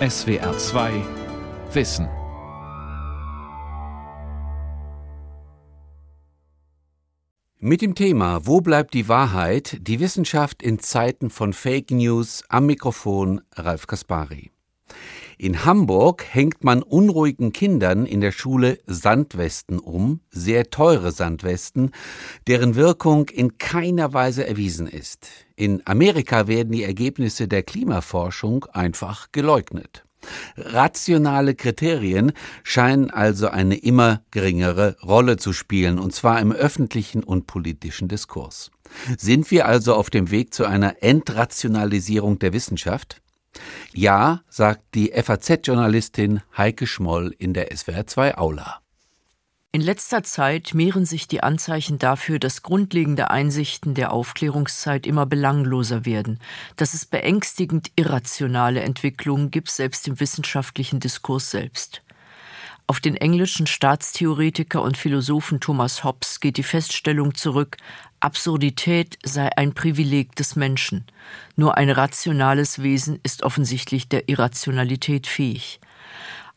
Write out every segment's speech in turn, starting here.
SWR 2 Wissen. Mit dem Thema Wo bleibt die Wahrheit? Die Wissenschaft in Zeiten von Fake News am Mikrofon Ralf Kaspari. In Hamburg hängt man unruhigen Kindern in der Schule Sandwesten um, sehr teure Sandwesten, deren Wirkung in keiner Weise erwiesen ist. In Amerika werden die Ergebnisse der Klimaforschung einfach geleugnet. Rationale Kriterien scheinen also eine immer geringere Rolle zu spielen, und zwar im öffentlichen und politischen Diskurs. Sind wir also auf dem Weg zu einer Entrationalisierung der Wissenschaft? Ja, sagt die FAZ-Journalistin Heike Schmoll in der SWR2 Aula. In letzter Zeit mehren sich die Anzeichen dafür, dass grundlegende Einsichten der Aufklärungszeit immer belangloser werden, dass es beängstigend irrationale Entwicklungen gibt, selbst im wissenschaftlichen Diskurs selbst. Auf den englischen Staatstheoretiker und Philosophen Thomas Hobbes geht die Feststellung zurück, Absurdität sei ein Privileg des Menschen. Nur ein rationales Wesen ist offensichtlich der Irrationalität fähig.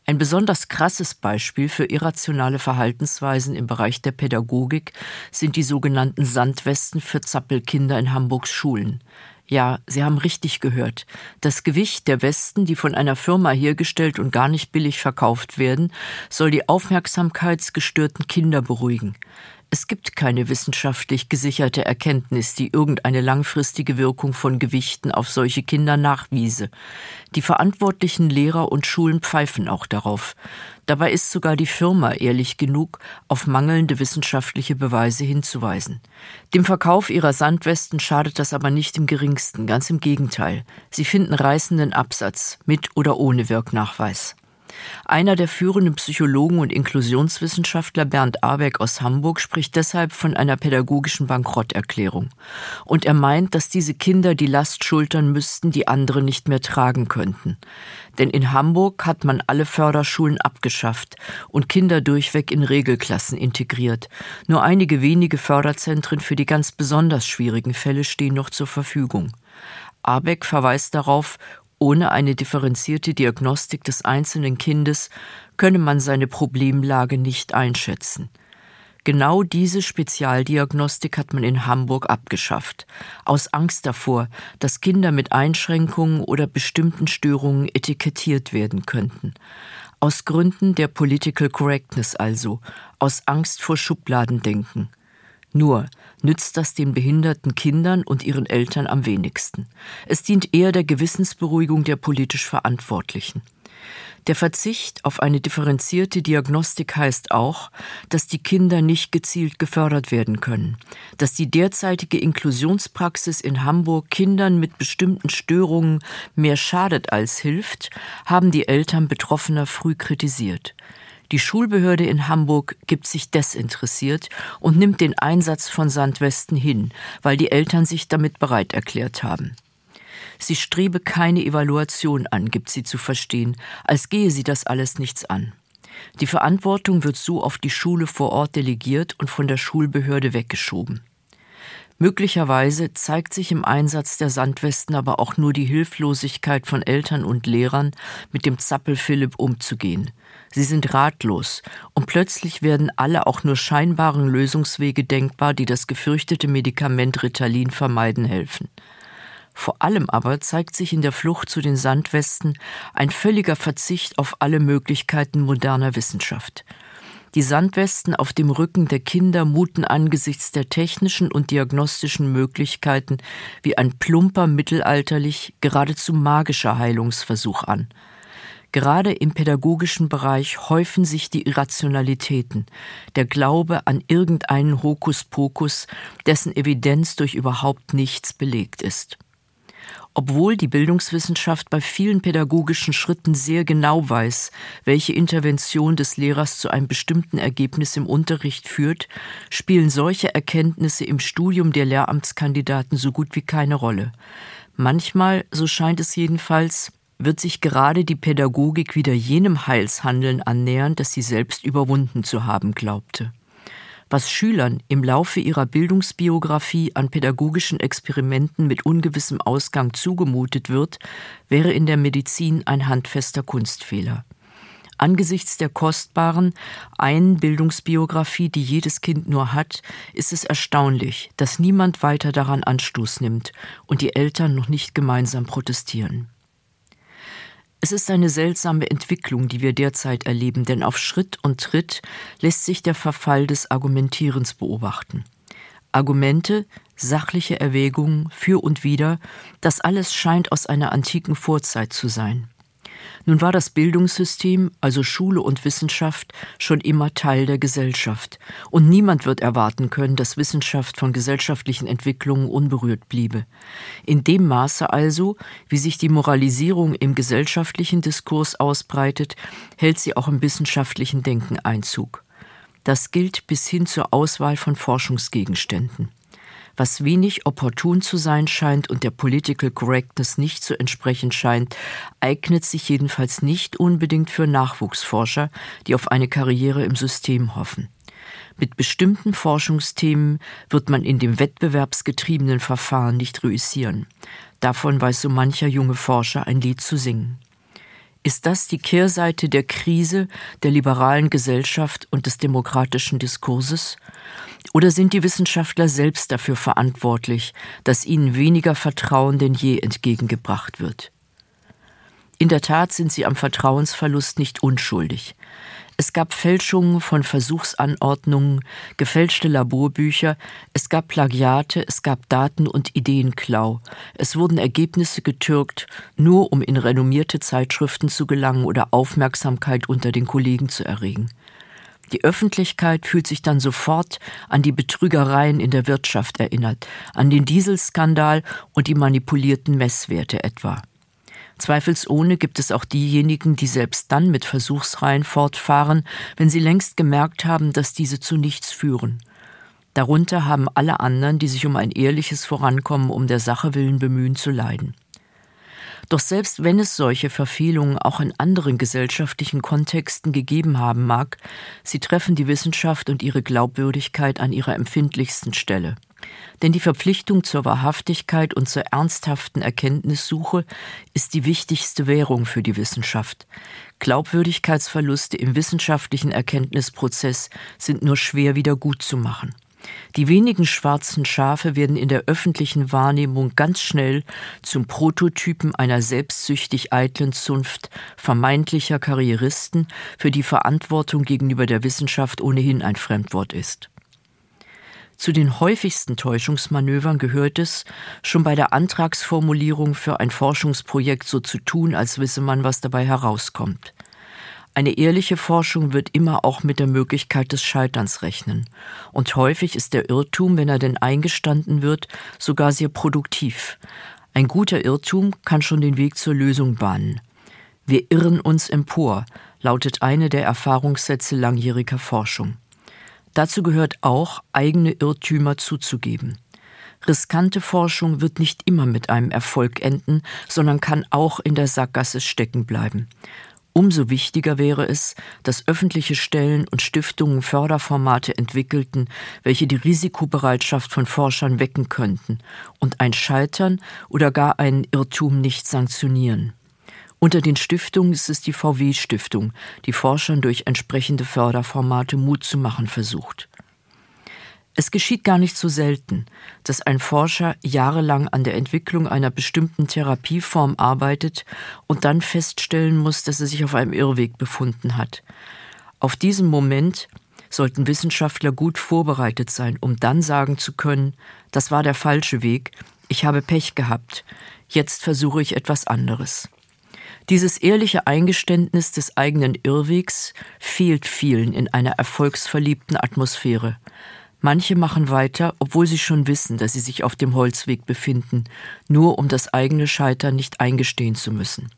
Ein besonders krasses Beispiel für irrationale Verhaltensweisen im Bereich der Pädagogik sind die sogenannten Sandwesten für Zappelkinder in Hamburgs Schulen. Ja, Sie haben richtig gehört. Das Gewicht der Westen, die von einer Firma hergestellt und gar nicht billig verkauft werden, soll die aufmerksamkeitsgestörten Kinder beruhigen. Es gibt keine wissenschaftlich gesicherte Erkenntnis, die irgendeine langfristige Wirkung von Gewichten auf solche Kinder nachwiese. Die verantwortlichen Lehrer und Schulen pfeifen auch darauf. Dabei ist sogar die Firma ehrlich genug, auf mangelnde wissenschaftliche Beweise hinzuweisen. Dem Verkauf ihrer Sandwesten schadet das aber nicht im geringsten, ganz im Gegenteil. Sie finden reißenden Absatz, mit oder ohne Wirknachweis. Einer der führenden Psychologen und Inklusionswissenschaftler Bernd Abeck aus Hamburg spricht deshalb von einer pädagogischen Bankrotterklärung. Und er meint, dass diese Kinder die Last schultern müssten, die andere nicht mehr tragen könnten. Denn in Hamburg hat man alle Förderschulen abgeschafft und Kinder durchweg in Regelklassen integriert. Nur einige wenige Förderzentren für die ganz besonders schwierigen Fälle stehen noch zur Verfügung. Abeck verweist darauf, ohne eine differenzierte Diagnostik des einzelnen Kindes könne man seine Problemlage nicht einschätzen. Genau diese Spezialdiagnostik hat man in Hamburg abgeschafft, aus Angst davor, dass Kinder mit Einschränkungen oder bestimmten Störungen etikettiert werden könnten. Aus Gründen der Political Correctness also, aus Angst vor Schubladendenken. Nur nützt das den behinderten Kindern und ihren Eltern am wenigsten. Es dient eher der Gewissensberuhigung der politisch Verantwortlichen. Der Verzicht auf eine differenzierte Diagnostik heißt auch, dass die Kinder nicht gezielt gefördert werden können, dass die derzeitige Inklusionspraxis in Hamburg Kindern mit bestimmten Störungen mehr schadet als hilft, haben die Eltern Betroffener früh kritisiert. Die Schulbehörde in Hamburg gibt sich desinteressiert und nimmt den Einsatz von Sandwesten hin, weil die Eltern sich damit bereit erklärt haben. Sie strebe keine Evaluation an, gibt sie zu verstehen, als gehe sie das alles nichts an. Die Verantwortung wird so auf die Schule vor Ort delegiert und von der Schulbehörde weggeschoben. Möglicherweise zeigt sich im Einsatz der Sandwesten aber auch nur die Hilflosigkeit von Eltern und Lehrern, mit dem Zappel Philipp umzugehen. Sie sind ratlos, und plötzlich werden alle auch nur scheinbaren Lösungswege denkbar, die das gefürchtete Medikament Ritalin vermeiden helfen. Vor allem aber zeigt sich in der Flucht zu den Sandwesten ein völliger Verzicht auf alle Möglichkeiten moderner Wissenschaft. Die Sandwesten auf dem Rücken der Kinder muten angesichts der technischen und diagnostischen Möglichkeiten wie ein plumper mittelalterlich, geradezu magischer Heilungsversuch an. Gerade im pädagogischen Bereich häufen sich die Irrationalitäten, der Glaube an irgendeinen Hokuspokus, dessen Evidenz durch überhaupt nichts belegt ist. Obwohl die Bildungswissenschaft bei vielen pädagogischen Schritten sehr genau weiß, welche Intervention des Lehrers zu einem bestimmten Ergebnis im Unterricht führt, spielen solche Erkenntnisse im Studium der Lehramtskandidaten so gut wie keine Rolle. Manchmal, so scheint es jedenfalls, wird sich gerade die Pädagogik wieder jenem Heilshandeln annähern, das sie selbst überwunden zu haben glaubte. Was Schülern im Laufe ihrer Bildungsbiografie an pädagogischen Experimenten mit ungewissem Ausgang zugemutet wird, wäre in der Medizin ein handfester Kunstfehler. Angesichts der kostbaren einen Bildungsbiografie, die jedes Kind nur hat, ist es erstaunlich, dass niemand weiter daran Anstoß nimmt und die Eltern noch nicht gemeinsam protestieren. Es ist eine seltsame Entwicklung, die wir derzeit erleben, denn auf Schritt und Tritt lässt sich der Verfall des Argumentierens beobachten. Argumente, sachliche Erwägungen für und wider, das alles scheint aus einer antiken Vorzeit zu sein. Nun war das Bildungssystem, also Schule und Wissenschaft, schon immer Teil der Gesellschaft, und niemand wird erwarten können, dass Wissenschaft von gesellschaftlichen Entwicklungen unberührt bliebe. In dem Maße also, wie sich die Moralisierung im gesellschaftlichen Diskurs ausbreitet, hält sie auch im wissenschaftlichen Denken Einzug. Das gilt bis hin zur Auswahl von Forschungsgegenständen. Was wenig opportun zu sein scheint und der Political Correctness nicht zu entsprechen scheint, eignet sich jedenfalls nicht unbedingt für Nachwuchsforscher, die auf eine Karriere im System hoffen. Mit bestimmten Forschungsthemen wird man in dem wettbewerbsgetriebenen Verfahren nicht reüssieren. Davon weiß so mancher junge Forscher ein Lied zu singen. Ist das die Kehrseite der Krise der liberalen Gesellschaft und des demokratischen Diskurses? Oder sind die Wissenschaftler selbst dafür verantwortlich, dass ihnen weniger Vertrauen denn je entgegengebracht wird? In der Tat sind sie am Vertrauensverlust nicht unschuldig. Es gab Fälschungen von Versuchsanordnungen, gefälschte Laborbücher, es gab Plagiate, es gab Daten- und Ideenklau, es wurden Ergebnisse getürkt, nur um in renommierte Zeitschriften zu gelangen oder Aufmerksamkeit unter den Kollegen zu erregen. Die Öffentlichkeit fühlt sich dann sofort an die Betrügereien in der Wirtschaft erinnert, an den Dieselskandal und die manipulierten Messwerte etwa. Zweifelsohne gibt es auch diejenigen, die selbst dann mit Versuchsreihen fortfahren, wenn sie längst gemerkt haben, dass diese zu nichts führen. Darunter haben alle anderen, die sich um ein ehrliches Vorankommen um der Sache willen bemühen, zu leiden. Doch selbst wenn es solche Verfehlungen auch in anderen gesellschaftlichen Kontexten gegeben haben mag, sie treffen die Wissenschaft und ihre Glaubwürdigkeit an ihrer empfindlichsten Stelle. Denn die Verpflichtung zur Wahrhaftigkeit und zur ernsthaften Erkenntnissuche ist die wichtigste Währung für die Wissenschaft. Glaubwürdigkeitsverluste im wissenschaftlichen Erkenntnisprozess sind nur schwer wieder gut zu machen. Die wenigen schwarzen Schafe werden in der öffentlichen Wahrnehmung ganz schnell zum Prototypen einer selbstsüchtig eitlen Zunft vermeintlicher Karrieristen, für die Verantwortung gegenüber der Wissenschaft ohnehin ein Fremdwort ist. Zu den häufigsten Täuschungsmanövern gehört es, schon bei der Antragsformulierung für ein Forschungsprojekt so zu tun, als wisse man, was dabei herauskommt. Eine ehrliche Forschung wird immer auch mit der Möglichkeit des Scheiterns rechnen. Und häufig ist der Irrtum, wenn er denn eingestanden wird, sogar sehr produktiv. Ein guter Irrtum kann schon den Weg zur Lösung bahnen. Wir irren uns empor, lautet eine der Erfahrungssätze langjähriger Forschung. Dazu gehört auch, eigene Irrtümer zuzugeben. Riskante Forschung wird nicht immer mit einem Erfolg enden, sondern kann auch in der Sackgasse stecken bleiben. Umso wichtiger wäre es, dass öffentliche Stellen und Stiftungen Förderformate entwickelten, welche die Risikobereitschaft von Forschern wecken könnten und ein Scheitern oder gar einen Irrtum nicht sanktionieren. Unter den Stiftungen ist es die VW-Stiftung, die Forschern durch entsprechende Förderformate Mut zu machen versucht. Es geschieht gar nicht so selten, dass ein Forscher jahrelang an der Entwicklung einer bestimmten Therapieform arbeitet und dann feststellen muss, dass er sich auf einem Irrweg befunden hat. Auf diesen Moment sollten Wissenschaftler gut vorbereitet sein, um dann sagen zu können, das war der falsche Weg, ich habe Pech gehabt, jetzt versuche ich etwas anderes. Dieses ehrliche Eingeständnis des eigenen Irrwegs fehlt vielen in einer erfolgsverliebten Atmosphäre. Manche machen weiter, obwohl sie schon wissen, dass sie sich auf dem Holzweg befinden, nur um das eigene Scheitern nicht eingestehen zu müssen.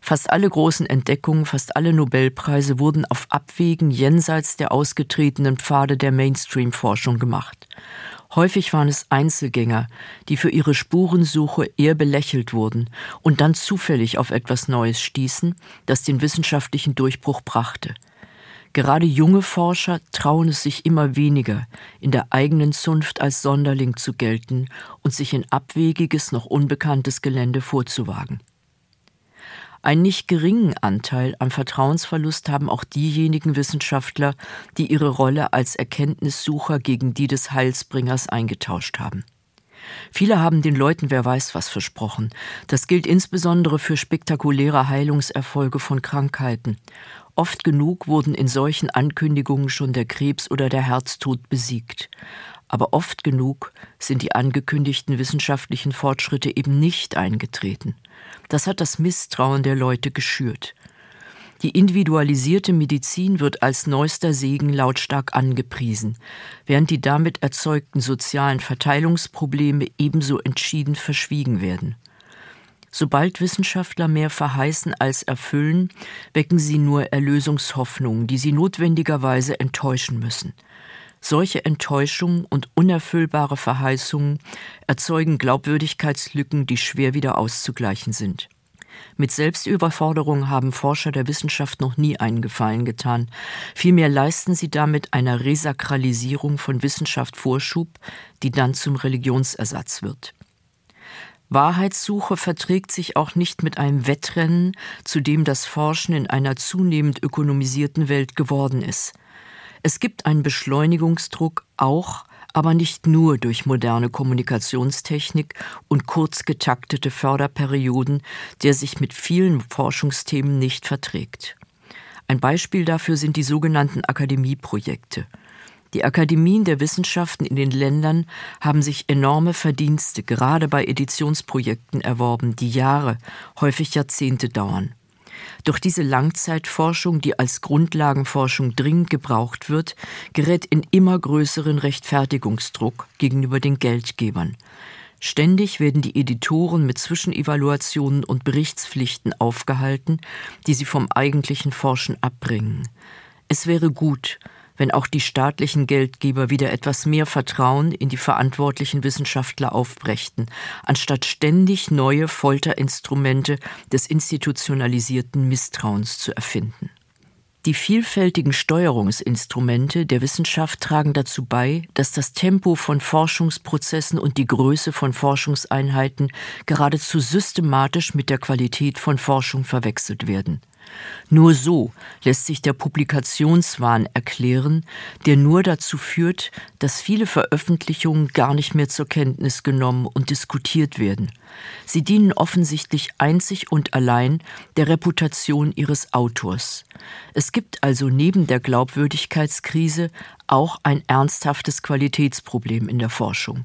Fast alle großen Entdeckungen, fast alle Nobelpreise wurden auf Abwegen jenseits der ausgetretenen Pfade der Mainstream-Forschung gemacht. Häufig waren es Einzelgänger, die für ihre Spurensuche eher belächelt wurden und dann zufällig auf etwas Neues stießen, das den wissenschaftlichen Durchbruch brachte – Gerade junge Forscher trauen es sich immer weniger, in der eigenen Zunft als Sonderling zu gelten und sich in abwegiges, noch unbekanntes Gelände vorzuwagen. Einen nicht geringen Anteil am Vertrauensverlust haben auch diejenigen Wissenschaftler, die ihre Rolle als Erkenntnissucher gegen die des Heilsbringers eingetauscht haben. Viele haben den Leuten wer weiß was versprochen. Das gilt insbesondere für spektakuläre Heilungserfolge von Krankheiten. Oft genug wurden in solchen Ankündigungen schon der Krebs oder der Herztod besiegt. Aber oft genug sind die angekündigten wissenschaftlichen Fortschritte eben nicht eingetreten. Das hat das Misstrauen der Leute geschürt. Die individualisierte Medizin wird als neuester Segen lautstark angepriesen, während die damit erzeugten sozialen Verteilungsprobleme ebenso entschieden verschwiegen werden. Sobald Wissenschaftler mehr verheißen als erfüllen, wecken sie nur Erlösungshoffnungen, die sie notwendigerweise enttäuschen müssen. Solche Enttäuschungen und unerfüllbare Verheißungen erzeugen Glaubwürdigkeitslücken, die schwer wieder auszugleichen sind. Mit Selbstüberforderung haben Forscher der Wissenschaft noch nie einen Gefallen getan. Vielmehr leisten sie damit einer Resakralisierung von Wissenschaft Vorschub, die dann zum Religionsersatz wird. Wahrheitssuche verträgt sich auch nicht mit einem Wettrennen, zu dem das Forschen in einer zunehmend ökonomisierten Welt geworden ist. Es gibt einen Beschleunigungsdruck auch, aber nicht nur durch moderne Kommunikationstechnik und kurz getaktete Förderperioden, der sich mit vielen Forschungsthemen nicht verträgt. Ein Beispiel dafür sind die sogenannten Akademieprojekte. Die Akademien der Wissenschaften in den Ländern haben sich enorme Verdienste gerade bei Editionsprojekten erworben, die Jahre, häufig Jahrzehnte dauern. Doch diese Langzeitforschung, die als Grundlagenforschung dringend gebraucht wird, gerät in immer größeren Rechtfertigungsdruck gegenüber den Geldgebern. Ständig werden die Editoren mit Zwischenevaluationen und Berichtspflichten aufgehalten, die sie vom eigentlichen Forschen abbringen. Es wäre gut, wenn auch die staatlichen Geldgeber wieder etwas mehr Vertrauen in die verantwortlichen Wissenschaftler aufbrächten, anstatt ständig neue Folterinstrumente des institutionalisierten Misstrauens zu erfinden. Die vielfältigen Steuerungsinstrumente der Wissenschaft tragen dazu bei, dass das Tempo von Forschungsprozessen und die Größe von Forschungseinheiten geradezu systematisch mit der Qualität von Forschung verwechselt werden. Nur so lässt sich der Publikationswahn erklären, der nur dazu führt, dass viele Veröffentlichungen gar nicht mehr zur Kenntnis genommen und diskutiert werden. Sie dienen offensichtlich einzig und allein der Reputation ihres Autors. Es gibt also neben der Glaubwürdigkeitskrise auch ein ernsthaftes Qualitätsproblem in der Forschung.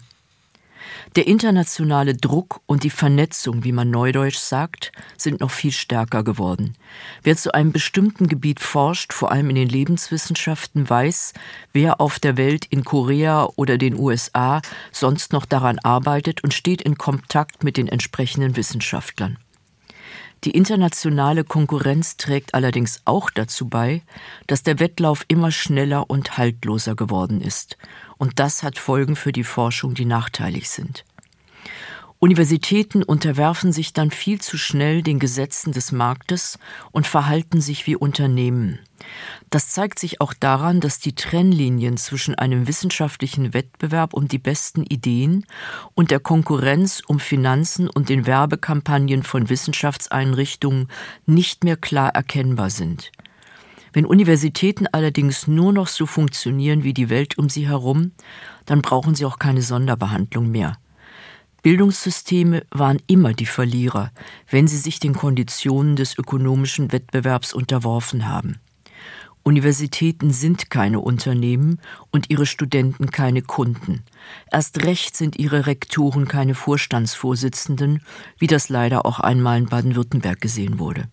Der internationale Druck und die Vernetzung, wie man neudeutsch sagt, sind noch viel stärker geworden. Wer zu einem bestimmten Gebiet forscht, vor allem in den Lebenswissenschaften, weiß, wer auf der Welt in Korea oder den USA sonst noch daran arbeitet und steht in Kontakt mit den entsprechenden Wissenschaftlern. Die internationale Konkurrenz trägt allerdings auch dazu bei, dass der Wettlauf immer schneller und haltloser geworden ist. Und das hat Folgen für die Forschung, die nachteilig sind. Universitäten unterwerfen sich dann viel zu schnell den Gesetzen des Marktes und verhalten sich wie Unternehmen. Das zeigt sich auch daran, dass die Trennlinien zwischen einem wissenschaftlichen Wettbewerb um die besten Ideen und der Konkurrenz um Finanzen und den Werbekampagnen von Wissenschaftseinrichtungen nicht mehr klar erkennbar sind. Wenn Universitäten allerdings nur noch so funktionieren wie die Welt um sie herum, dann brauchen sie auch keine Sonderbehandlung mehr. Bildungssysteme waren immer die Verlierer, wenn sie sich den Konditionen des ökonomischen Wettbewerbs unterworfen haben. Universitäten sind keine Unternehmen und ihre Studenten keine Kunden. Erst recht sind ihre Rektoren keine Vorstandsvorsitzenden, wie das leider auch einmal in Baden-Württemberg gesehen wurde.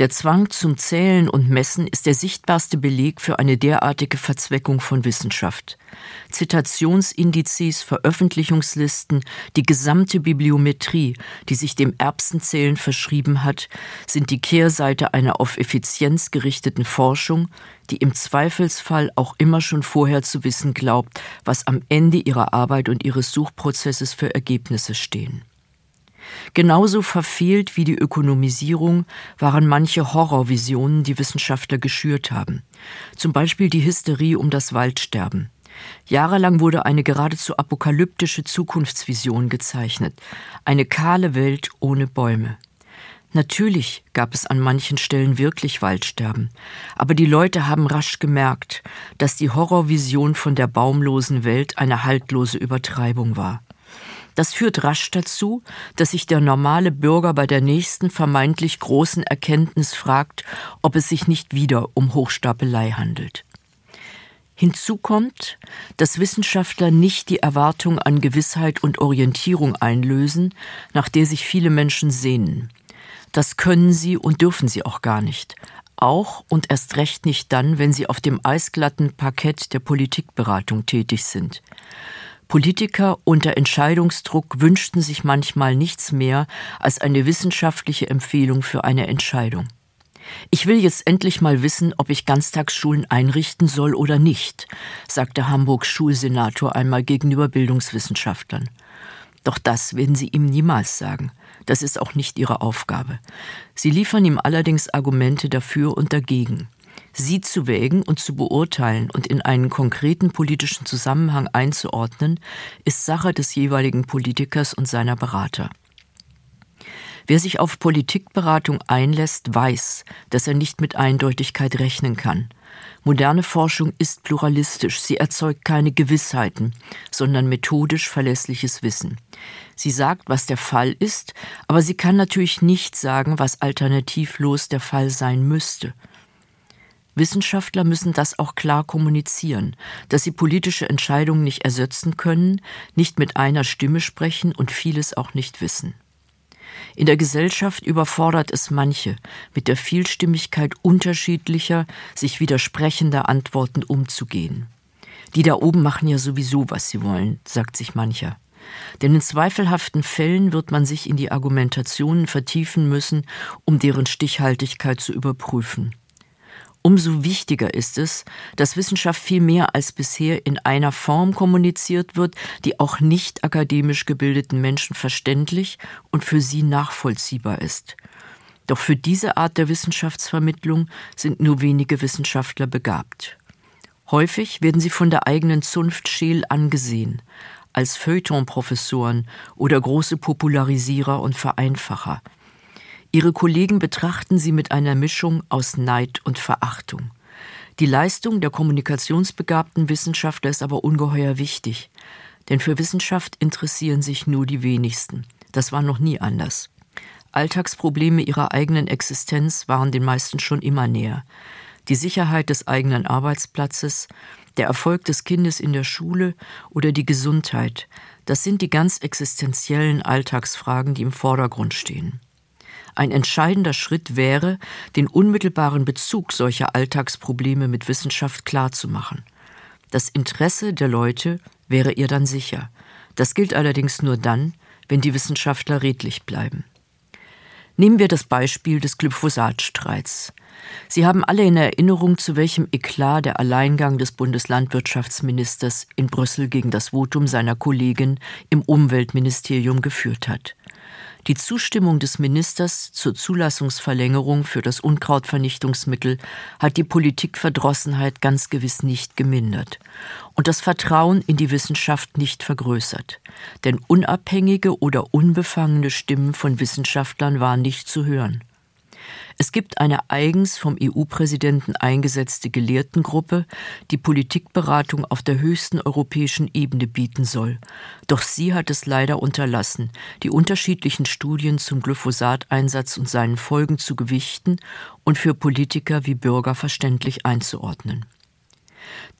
Der Zwang zum Zählen und Messen ist der sichtbarste Beleg für eine derartige Verzweckung von Wissenschaft. Zitationsindizes, Veröffentlichungslisten, die gesamte Bibliometrie, die sich dem Erbsenzählen verschrieben hat, sind die Kehrseite einer auf Effizienz gerichteten Forschung, die im Zweifelsfall auch immer schon vorher zu wissen glaubt, was am Ende ihrer Arbeit und ihres Suchprozesses für Ergebnisse stehen. Genauso verfehlt wie die Ökonomisierung waren manche Horrorvisionen, die Wissenschaftler geschürt haben. Zum Beispiel die Hysterie um das Waldsterben. Jahrelang wurde eine geradezu apokalyptische Zukunftsvision gezeichnet. Eine kahle Welt ohne Bäume. Natürlich gab es an manchen Stellen wirklich Waldsterben, aber die Leute haben rasch gemerkt, dass die Horrorvision von der baumlosen Welt eine haltlose Übertreibung war. Das führt rasch dazu, dass sich der normale Bürger bei der nächsten vermeintlich großen Erkenntnis fragt, ob es sich nicht wieder um Hochstapelei handelt. Hinzu kommt, dass Wissenschaftler nicht die Erwartung an Gewissheit und Orientierung einlösen, nach der sich viele Menschen sehnen. Das können sie und dürfen sie auch gar nicht. Auch und erst recht nicht dann, wenn sie auf dem eisglatten Parkett der Politikberatung tätig sind. Politiker unter Entscheidungsdruck wünschten sich manchmal nichts mehr als eine wissenschaftliche Empfehlung für eine Entscheidung. Ich will jetzt endlich mal wissen, ob ich Ganztagsschulen einrichten soll oder nicht, sagte Hamburgs Schulsenator einmal gegenüber Bildungswissenschaftlern. Doch das werden sie ihm niemals sagen. Das ist auch nicht ihre Aufgabe. Sie liefern ihm allerdings Argumente dafür und dagegen. Sie zu wägen und zu beurteilen und in einen konkreten politischen Zusammenhang einzuordnen, ist Sache des jeweiligen Politikers und seiner Berater. Wer sich auf Politikberatung einlässt, weiß, dass er nicht mit Eindeutigkeit rechnen kann. Moderne Forschung ist pluralistisch, sie erzeugt keine Gewissheiten, sondern methodisch verlässliches Wissen. Sie sagt, was der Fall ist, aber sie kann natürlich nicht sagen, was alternativlos der Fall sein müsste. Wissenschaftler müssen das auch klar kommunizieren, dass sie politische Entscheidungen nicht ersetzen können, nicht mit einer Stimme sprechen und vieles auch nicht wissen. In der Gesellschaft überfordert es manche, mit der Vielstimmigkeit unterschiedlicher, sich widersprechender Antworten umzugehen. Die da oben machen ja sowieso, was sie wollen, sagt sich mancher. Denn in zweifelhaften Fällen wird man sich in die Argumentationen vertiefen müssen, um deren Stichhaltigkeit zu überprüfen. Umso wichtiger ist es, dass Wissenschaft viel mehr als bisher in einer Form kommuniziert wird, die auch nicht akademisch gebildeten Menschen verständlich und für sie nachvollziehbar ist. Doch für diese Art der Wissenschaftsvermittlung sind nur wenige Wissenschaftler begabt. Häufig werden sie von der eigenen Zunft scheel angesehen, als Feuilleton-Professoren oder große Popularisierer und Vereinfacher – Ihre Kollegen betrachten sie mit einer Mischung aus Neid und Verachtung. Die Leistung der kommunikationsbegabten Wissenschaftler ist aber ungeheuer wichtig, denn für Wissenschaft interessieren sich nur die wenigsten. Das war noch nie anders. Alltagsprobleme ihrer eigenen Existenz waren den meisten schon immer näher. Die Sicherheit des eigenen Arbeitsplatzes, der Erfolg des Kindes in der Schule oder die Gesundheit, das sind die ganz existenziellen Alltagsfragen, die im Vordergrund stehen. Ein entscheidender Schritt wäre, den unmittelbaren Bezug solcher Alltagsprobleme mit Wissenschaft klarzumachen. Das Interesse der Leute wäre ihr dann sicher. Das gilt allerdings nur dann, wenn die Wissenschaftler redlich bleiben. Nehmen wir das Beispiel des Glyphosatstreits. Sie haben alle in Erinnerung, zu welchem Eklat der Alleingang des Bundeslandwirtschaftsministers in Brüssel gegen das Votum seiner Kollegin im Umweltministerium geführt hat. Die Zustimmung des Ministers zur Zulassungsverlängerung für das Unkrautvernichtungsmittel hat die Politikverdrossenheit ganz gewiss nicht gemindert und das Vertrauen in die Wissenschaft nicht vergrößert. Denn unabhängige oder unbefangene Stimmen von Wissenschaftlern waren nicht zu hören. Es gibt eine eigens vom EU-Präsidenten eingesetzte Gelehrtengruppe, die Politikberatung auf der höchsten europäischen Ebene bieten soll. Doch sie hat es leider unterlassen, die unterschiedlichen Studien zum Glyphosateinsatz und seinen Folgen zu gewichten und für Politiker wie Bürger verständlich einzuordnen.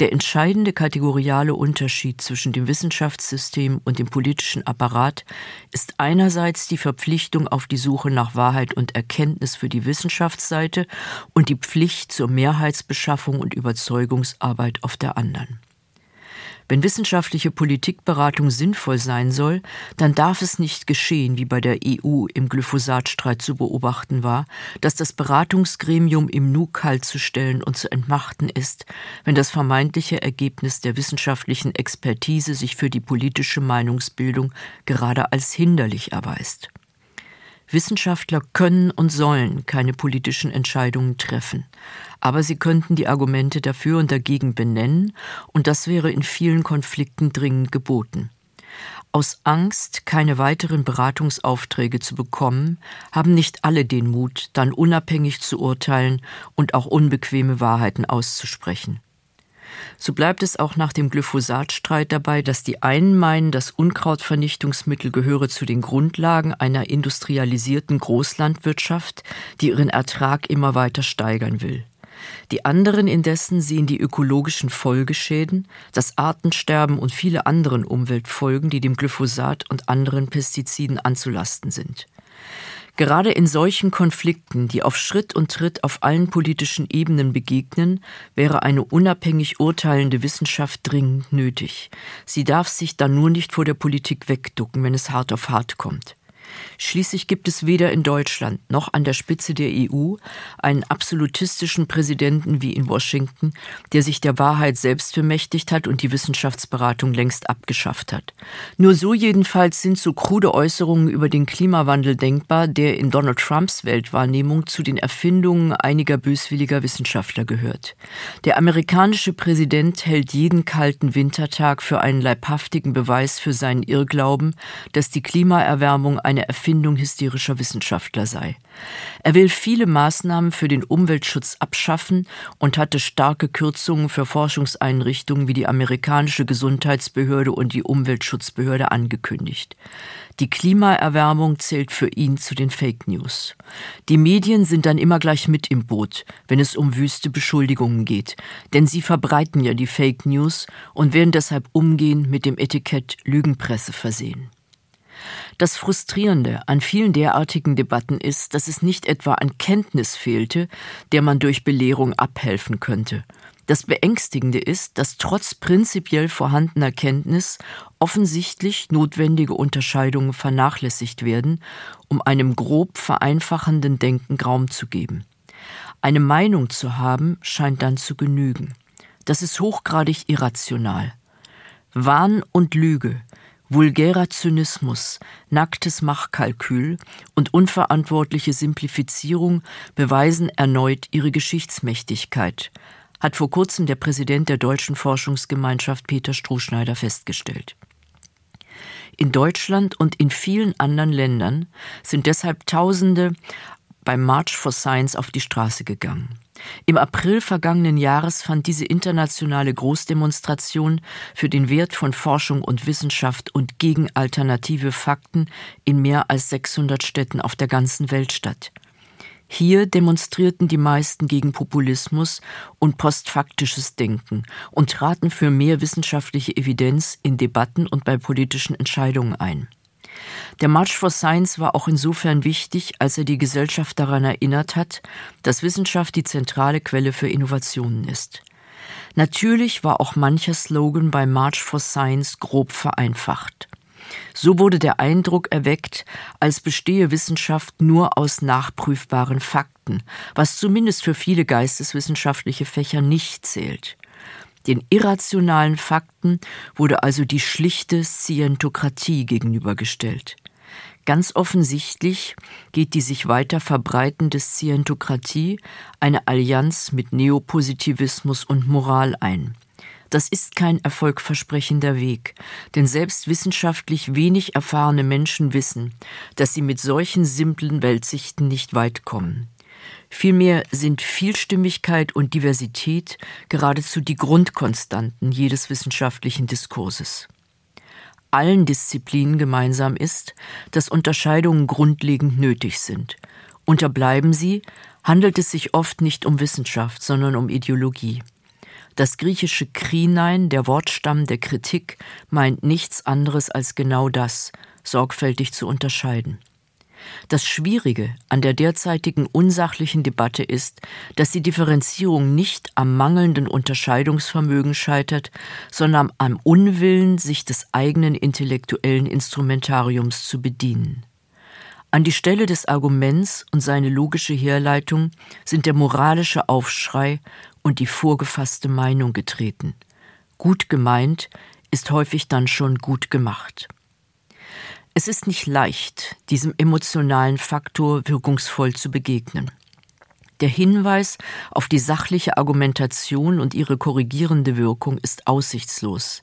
Der entscheidende kategoriale Unterschied zwischen dem Wissenschaftssystem und dem politischen Apparat ist einerseits die Verpflichtung auf die Suche nach Wahrheit und Erkenntnis für die Wissenschaftsseite und die Pflicht zur Mehrheitsbeschaffung und Überzeugungsarbeit auf der anderen. Wenn wissenschaftliche Politikberatung sinnvoll sein soll, dann darf es nicht geschehen, wie bei der EU im Glyphosatstreit zu beobachten war, dass das Beratungsgremium im Nu kalt und zu entmachten ist, wenn das vermeintliche Ergebnis der wissenschaftlichen Expertise sich für die politische Meinungsbildung gerade als hinderlich erweist. Wissenschaftler können und sollen keine politischen Entscheidungen treffen, aber sie könnten die Argumente dafür und dagegen benennen, und das wäre in vielen Konflikten dringend geboten. Aus Angst, keine weiteren Beratungsaufträge zu bekommen, haben nicht alle den Mut, dann unabhängig zu urteilen und auch unbequeme Wahrheiten auszusprechen. So bleibt es auch nach dem Glyphosatstreit dabei, dass die einen meinen, das Unkrautvernichtungsmittel gehöre zu den Grundlagen einer industrialisierten Großlandwirtschaft, die ihren Ertrag immer weiter steigern will. Die anderen indessen sehen die ökologischen Folgeschäden, das Artensterben und viele anderen Umweltfolgen, die dem Glyphosat und anderen Pestiziden anzulasten sind. Gerade in solchen Konflikten, die auf Schritt und Tritt auf allen politischen Ebenen begegnen, wäre eine unabhängig urteilende Wissenschaft dringend nötig. Sie darf sich dann nur nicht vor der Politik wegducken, wenn es hart auf hart kommt. Schließlich gibt es weder in Deutschland noch an der Spitze der EU einen absolutistischen Präsidenten wie in Washington, der sich der Wahrheit selbst bemächtigt hat und die Wissenschaftsberatung längst abgeschafft hat. Nur so jedenfalls sind so krude Äußerungen über den Klimawandel denkbar, der in Donald Trumps Weltwahrnehmung zu den Erfindungen einiger böswilliger Wissenschaftler gehört. Der amerikanische Präsident hält jeden kalten Wintertag für einen leibhaftigen Beweis für seinen Irrglauben, dass die Klimaerwärmung eine Erfindung hysterischer Wissenschaftler sei. Er will viele Maßnahmen für den Umweltschutz abschaffen und hatte starke Kürzungen für Forschungseinrichtungen wie die amerikanische Gesundheitsbehörde und die Umweltschutzbehörde angekündigt. Die Klimaerwärmung zählt für ihn zu den Fake News. Die Medien sind dann immer gleich mit im Boot, wenn es um wüste Beschuldigungen geht, denn sie verbreiten ja die Fake News und werden deshalb umgehend mit dem Etikett Lügenpresse versehen. Das Frustrierende an vielen derartigen Debatten ist, dass es nicht etwa an Kenntnis fehlte, der man durch Belehrung abhelfen könnte. Das Beängstigende ist, dass trotz prinzipiell vorhandener Kenntnis offensichtlich notwendige Unterscheidungen vernachlässigt werden, um einem grob vereinfachenden Denken Raum zu geben. Eine Meinung zu haben scheint dann zu genügen. Das ist hochgradig irrational. Wahn und Lüge, Vulgärer Zynismus, nacktes Machkalkül und unverantwortliche Simplifizierung beweisen erneut ihre Geschichtsmächtigkeit, hat vor kurzem der Präsident der Deutschen Forschungsgemeinschaft Peter Strohschneider festgestellt. In Deutschland und in vielen anderen Ländern sind deshalb Tausende beim March for Science auf die Straße gegangen. Im April vergangenen Jahres fand diese internationale Großdemonstration für den Wert von Forschung und Wissenschaft und gegen alternative Fakten in mehr als 600 Städten auf der ganzen Welt statt. Hier demonstrierten die meisten gegen Populismus und postfaktisches Denken und traten für mehr wissenschaftliche Evidenz in Debatten und bei politischen Entscheidungen ein. Der March for Science war auch insofern wichtig, als er die Gesellschaft daran erinnert hat, dass Wissenschaft die zentrale Quelle für Innovationen ist. Natürlich war auch mancher Slogan bei March for Science grob vereinfacht. So wurde der Eindruck erweckt, als bestehe Wissenschaft nur aus nachprüfbaren Fakten, was zumindest für viele geisteswissenschaftliche Fächer nicht zählt. Den irrationalen Fakten wurde also die schlichte Scientokratie gegenübergestellt. Ganz offensichtlich geht die sich weiter verbreitende Scientokratie eine Allianz mit Neopositivismus und Moral ein. Das ist kein erfolgversprechender Weg, denn selbst wissenschaftlich wenig erfahrene Menschen wissen, dass sie mit solchen simplen Weltsichten nicht weit kommen. Vielmehr sind Vielstimmigkeit und Diversität geradezu die Grundkonstanten jedes wissenschaftlichen Diskurses. Allen Disziplinen gemeinsam ist, dass Unterscheidungen grundlegend nötig sind. Unterbleiben sie, handelt es sich oft nicht um Wissenschaft, sondern um Ideologie. Das griechische Krinein, der Wortstamm der Kritik, meint nichts anderes als genau das, sorgfältig zu unterscheiden. Das Schwierige an der derzeitigen unsachlichen Debatte ist, dass die Differenzierung nicht am mangelnden Unterscheidungsvermögen scheitert, sondern am Unwillen, sich des eigenen intellektuellen Instrumentariums zu bedienen. An die Stelle des Arguments und seine logische Herleitung sind der moralische Aufschrei und die vorgefasste Meinung getreten. Gut gemeint ist häufig dann schon gut gemacht. Es ist nicht leicht, diesem emotionalen Faktor wirkungsvoll zu begegnen. Der Hinweis auf die sachliche Argumentation und ihre korrigierende Wirkung ist aussichtslos.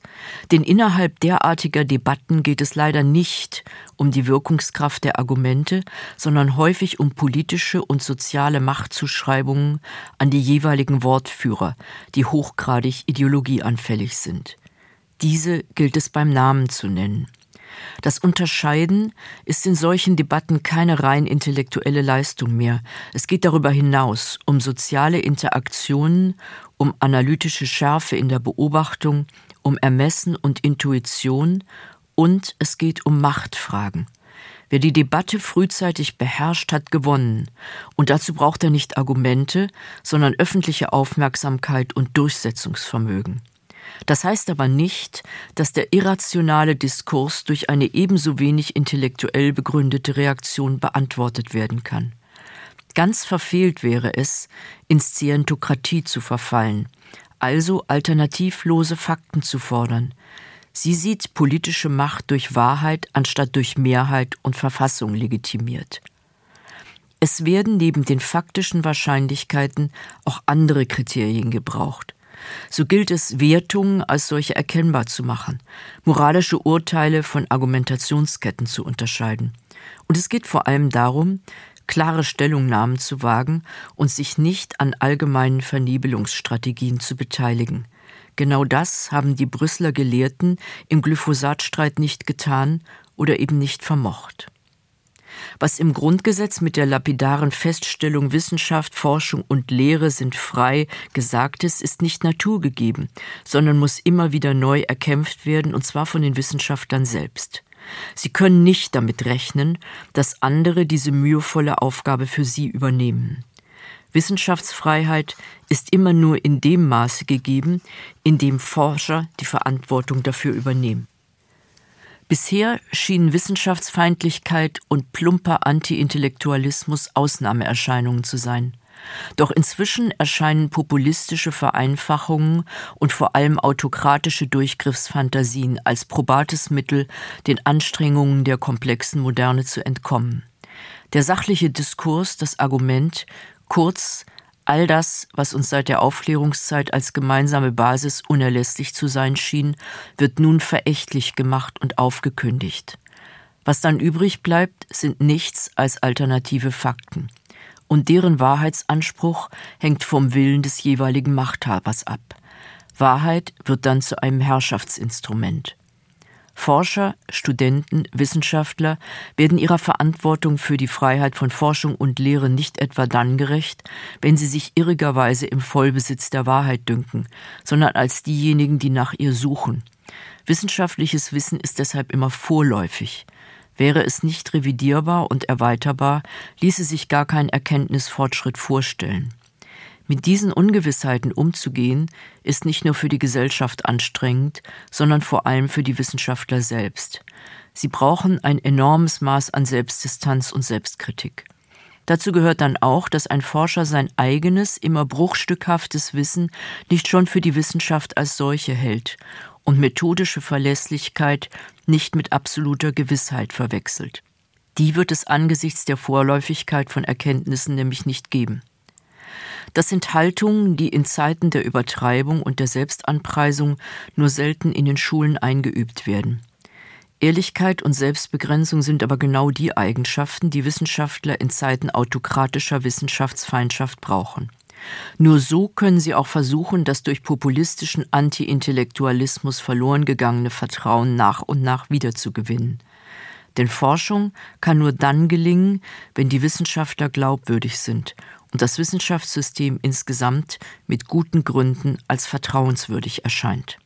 Denn innerhalb derartiger Debatten geht es leider nicht um die Wirkungskraft der Argumente, sondern häufig um politische und soziale Machtzuschreibungen an die jeweiligen Wortführer, die hochgradig ideologieanfällig sind. Diese gilt es beim Namen zu nennen. Das Unterscheiden ist in solchen Debatten keine rein intellektuelle Leistung mehr. Es geht darüber hinaus um soziale Interaktionen, um analytische Schärfe in der Beobachtung, um Ermessen und Intuition und es geht um Machtfragen. Wer die Debatte frühzeitig beherrscht, hat gewonnen. Und dazu braucht er nicht Argumente, sondern öffentliche Aufmerksamkeit und Durchsetzungsvermögen. Das heißt aber nicht, dass der irrationale Diskurs durch eine ebenso wenig intellektuell begründete Reaktion beantwortet werden kann. Ganz verfehlt wäre es, in Scientokratie zu verfallen, also alternativlose Fakten zu fordern. Sie sieht politische Macht durch Wahrheit anstatt durch Mehrheit und Verfassung legitimiert. Es werden neben den faktischen Wahrscheinlichkeiten auch andere Kriterien gebraucht. So gilt es, Wertungen als solche erkennbar zu machen, moralische Urteile von Argumentationsketten zu unterscheiden. Und es geht vor allem darum, klare Stellungnahmen zu wagen und sich nicht an allgemeinen Vernebelungsstrategien zu beteiligen. Genau das haben die Brüsseler Gelehrten im Glyphosatstreit nicht getan oder eben nicht vermocht. Was im Grundgesetz mit der lapidaren Feststellung Wissenschaft, Forschung und Lehre sind frei gesagt ist, ist nicht naturgegeben, sondern muss immer wieder neu erkämpft werden, und zwar von den Wissenschaftlern selbst. Sie können nicht damit rechnen, dass andere diese mühevolle Aufgabe für sie übernehmen. Wissenschaftsfreiheit ist immer nur in dem Maße gegeben, in dem Forscher die Verantwortung dafür übernehmen. Bisher schienen Wissenschaftsfeindlichkeit und plumper Anti-Intellektualismus Ausnahmeerscheinungen zu sein. Doch inzwischen erscheinen populistische Vereinfachungen und vor allem autokratische Durchgriffsfantasien als probates Mittel, den Anstrengungen der komplexen Moderne zu entkommen. Der sachliche Diskurs, das Argument, kurz All das, was uns seit der Aufklärungszeit als gemeinsame Basis unerlässlich zu sein schien, wird nun verächtlich gemacht und aufgekündigt. Was dann übrig bleibt, sind nichts als alternative Fakten. Und deren Wahrheitsanspruch hängt vom Willen des jeweiligen Machthabers ab. Wahrheit wird dann zu einem Herrschaftsinstrument. Forscher, Studenten, Wissenschaftler werden ihrer Verantwortung für die Freiheit von Forschung und Lehre nicht etwa dann gerecht, wenn sie sich irrigerweise im Vollbesitz der Wahrheit dünken, sondern als diejenigen, die nach ihr suchen. Wissenschaftliches Wissen ist deshalb immer vorläufig. Wäre es nicht revidierbar und erweiterbar, ließe sich gar kein Erkenntnisfortschritt vorstellen. Mit diesen Ungewissheiten umzugehen, ist nicht nur für die Gesellschaft anstrengend, sondern vor allem für die Wissenschaftler selbst. Sie brauchen ein enormes Maß an Selbstdistanz und Selbstkritik. Dazu gehört dann auch, dass ein Forscher sein eigenes, immer bruchstückhaftes Wissen nicht schon für die Wissenschaft als solche hält und methodische Verlässlichkeit nicht mit absoluter Gewissheit verwechselt. Die wird es angesichts der Vorläufigkeit von Erkenntnissen nämlich nicht geben. Das sind Haltungen, die in Zeiten der Übertreibung und der Selbstanpreisung nur selten in den Schulen eingeübt werden. Ehrlichkeit und Selbstbegrenzung sind aber genau die Eigenschaften, die Wissenschaftler in Zeiten autokratischer Wissenschaftsfeindschaft brauchen. Nur so können sie auch versuchen, das durch populistischen Anti-Intellektualismus verloren gegangene Vertrauen nach und nach wiederzugewinnen. Denn Forschung kann nur dann gelingen, wenn die Wissenschaftler glaubwürdig sind und das Wissenschaftssystem insgesamt mit guten Gründen als vertrauenswürdig erscheint.